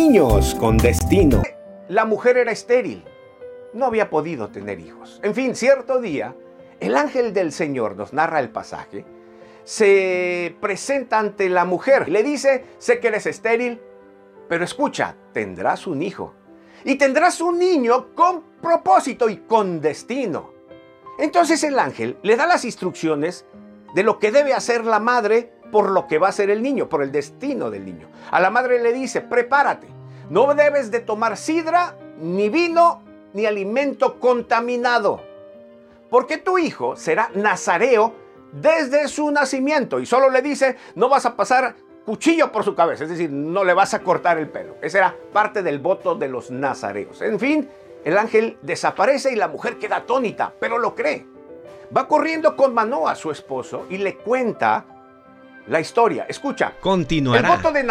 Niños con destino. La mujer era estéril, no había podido tener hijos. En fin, cierto día, el ángel del Señor, nos narra el pasaje, se presenta ante la mujer. Le dice, sé que eres estéril, pero escucha, tendrás un hijo. Y tendrás un niño con propósito y con destino. Entonces el ángel le da las instrucciones de lo que debe hacer la madre por lo que va a ser el niño, por el destino del niño. A la madre le dice, prepárate, no debes de tomar sidra, ni vino, ni alimento contaminado, porque tu hijo será nazareo desde su nacimiento. Y solo le dice, no vas a pasar cuchillo por su cabeza, es decir, no le vas a cortar el pelo. Esa era parte del voto de los nazareos. En fin, el ángel desaparece y la mujer queda atónita, pero lo cree. Va corriendo con Manoa, su esposo, y le cuenta la historia. Escucha. Continuará. El voto de